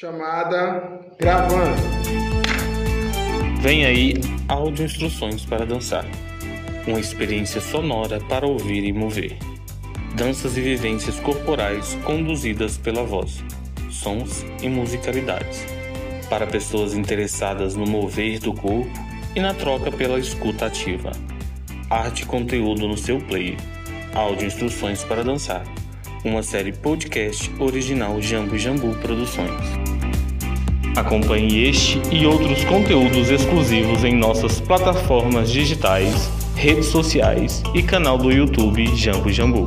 Chamada gravando. Vem aí áudio instruções para dançar. Uma experiência sonora para ouvir e mover. Danças e vivências corporais conduzidas pela voz, sons e musicalidades. Para pessoas interessadas no mover do corpo e na troca pela escuta ativa. Arte e conteúdo no seu player. Áudio instruções para dançar uma série podcast original Jambu Jambu Produções. Acompanhe este e outros conteúdos exclusivos em nossas plataformas digitais, redes sociais e canal do YouTube Jambu Jambu.